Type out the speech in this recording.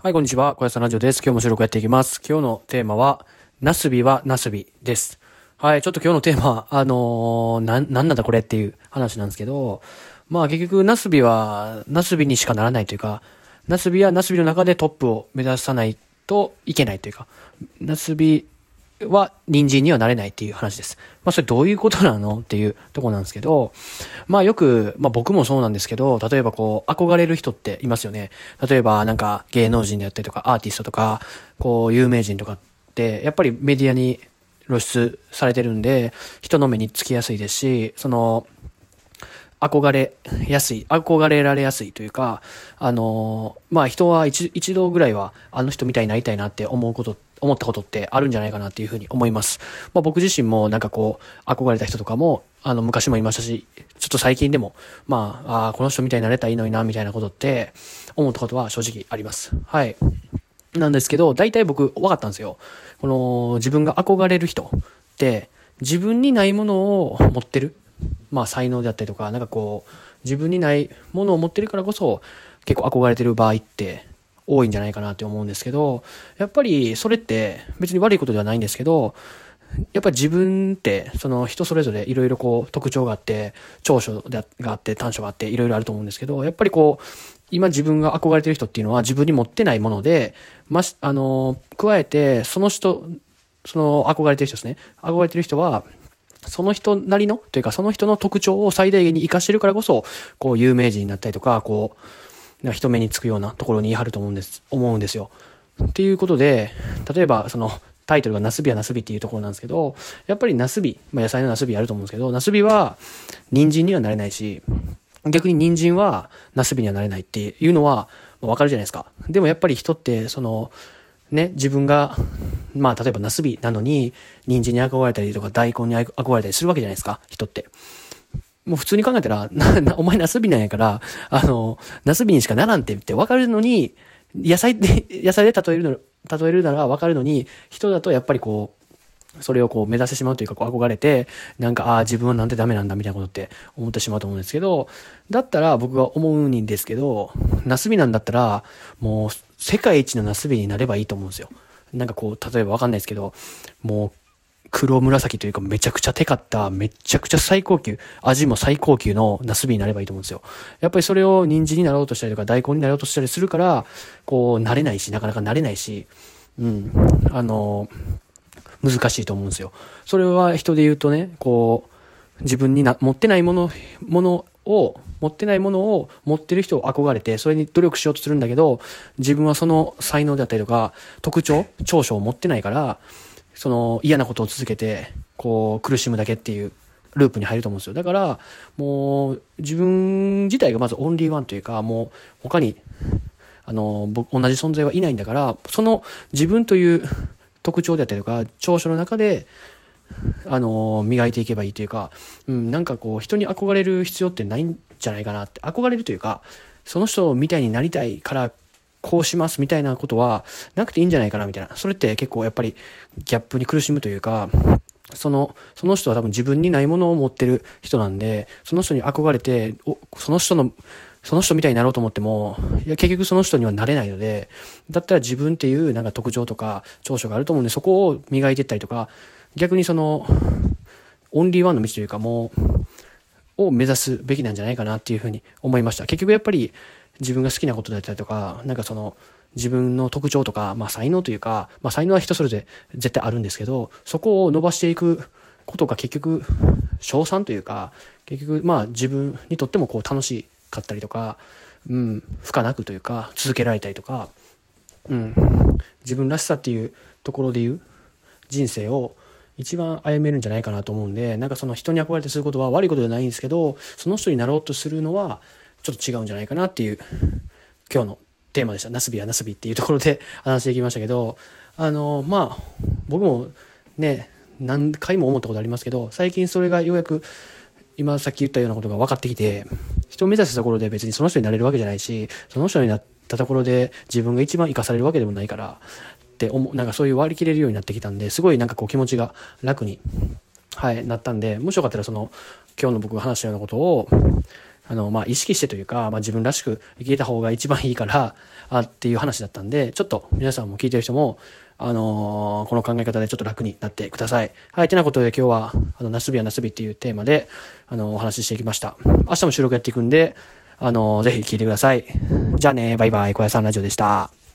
はい、こんにちは。小屋さんラジオです。今日も収録やっていきます。今日のテーマは、なすびはなすびです。はい、ちょっと今日のテーマ、あのー、な、なんなんだこれっていう話なんですけど、まあ結局、なすびは、なすびにしかならないというか、ナスビはナスビの中でトップを目指さないといけないというか、なすびは人にはなれないっていう話です。まあそれどういうことなのっていうとこなんですけど、まあよく、まあ僕もそうなんですけど、例えばこう、憧れる人っていますよね。例えばなんか芸能人であったりとか、アーティストとか、こう、有名人とかって、やっぱりメディアに露出されてるんで、人の目につきやすいですし、その、憧れやすい、憧れられやすいというか、あのまあ人は一一度ぐらいはあの人みたいになりたいなって思うことって、思ったことってあるんじゃないかなっていうふうに思います。まあ僕自身もなんかこう、憧れた人とかも、あの昔もいましたし、ちょっと最近でも、まあ、あーこの人みたいになれたらいいのにな、みたいなことって思ったことは正直あります。はい。なんですけど、大体僕分かったんですよ。この自分が憧れる人って自分にないものを持ってる。まあ才能であったりとか、なんかこう自分にないものを持ってるからこそ結構憧れてる場合って多いんじゃないかなって思うんですけど、やっぱりそれって別に悪いことではないんですけど、やっぱり自分って、その人それぞれいろいろこう特徴があって、長所があって短所があっていろいろあると思うんですけど、やっぱりこう、今自分が憧れてる人っていうのは自分に持ってないもので、まし、あの、加えて、その人、その憧れてる人ですね。憧れてる人は、その人なりの、というかその人の特徴を最大限に活かしてるからこそ、こう有名人になったりとか、こう、人目につくようなところに言い張ると思うんです、思うんですよ。っていうことで、例えばそのタイトルがナスビはナスビっていうところなんですけど、やっぱりナスビ、まあ野菜のナスビあると思うんですけど、ナスビは人参にはなれないし、逆に人参はナスビにはなれないっていうのはわかるじゃないですか。でもやっぱり人って、その、ね、自分が、まあ例えばナスビなのに、人参に憧れたりとか大根に憧れたりするわけじゃないですか、人って。もう普通に考えたら、な、な、お前ナスビなんやから、あの、ナスビにしかならんって言って分かるのに、野菜で、野菜で例えるの、例えるなら分かるのに、人だとやっぱりこう、それをこう目指してしまうというか、こう憧れて、なんか、ああ、自分はなんてダメなんだみたいなことって思ってしまうと思うんですけど、だったら僕が思うんですけど、ナスビなんだったら、もう世界一のナスビになればいいと思うんですよ。なんかこう、例えばわかんないですけど、もう、黒紫というかめちゃくちゃテカった、めちゃくちゃ最高級、味も最高級のナスビになればいいと思うんですよ。やっぱりそれを人参になろうとしたりとか大根になろうとしたりするから、こう、慣れないし、なかなか慣れないし、うん、あの、難しいと思うんですよ。それは人で言うとね、こう、自分にな、持ってないもの、ものを、持ってないものを持ってる人を憧れて、それに努力しようとするんだけど、自分はその才能であったりとか、特徴、長所を持ってないから、その嫌なことを続けて、こう、苦しむだけっていうループに入ると思うんですよ。だから、もう、自分自体がまずオンリーワンというか、もう、他に、あの、僕、同じ存在はいないんだから、その自分という特徴であったりとか、長所の中で、あの、磨いていけばいいというか、うん、なんかこう、人に憧れる必要ってないんじゃないかなって、憧れるというか、その人みたいになりたいから、こうしますみたいなことはなくていいんじゃないかなみたいな。それって結構やっぱりギャップに苦しむというか、その、その人は多分自分にないものを持ってる人なんで、その人に憧れて、おその人の、その人みたいになろうと思っても、いや結局その人にはなれないので、だったら自分っていうなんか特徴とか長所があると思うんで、そこを磨いていったりとか、逆にその、オンリーワンの道というかもう、を目指すべきなんじゃないかなっていうふうに思いました。結局やっぱり自分が好きなことだったりとか、なんかその、自分の特徴とか、まあ才能というか、まあ才能は人それぞれ絶対あるんですけど、そこを伸ばしていくことが結局、賞賛というか、結局まあ自分にとってもこう楽しかったりとか、うん、負荷なくというか、続けられたりとか、うん、自分らしさっていうところで言う人生を一番歩めるんじゃないかなと思うんで、なんかその人に憧れてすることは悪いことではないんですけど、その人になろうとするのはちょっと違うんじゃないかなっていう今日のテーマでした。ナスビはナスビっていうところで 話していきましたけど、あの、まあ、僕もね、何回も思ったことありますけど、最近それがようやく今さっき言ったようなことが分かってきて、人を目指すところで別にその人になれるわけじゃないし、その人になったところで自分が一番生かされるわけでもないから、って思う、なんかそういう割り切れるようになってきたんで、すごいなんかこう気持ちが楽に、はい、なったんで、もしよかったらその、今日の僕が話したようなことを、あの、まあ、意識してというか、まあ、自分らしく生きた方が一番いいから、あっていう話だったんで、ちょっと皆さんも聞いてる人も、あのー、この考え方でちょっと楽になってください。はい、てなことで今日は、あの、夏日は夏日っていうテーマで、あの、お話ししていきました。明日も収録やっていくんで、あのー、ぜひ聞いてください。じゃあね、バイバイ、小屋さんラジオでした。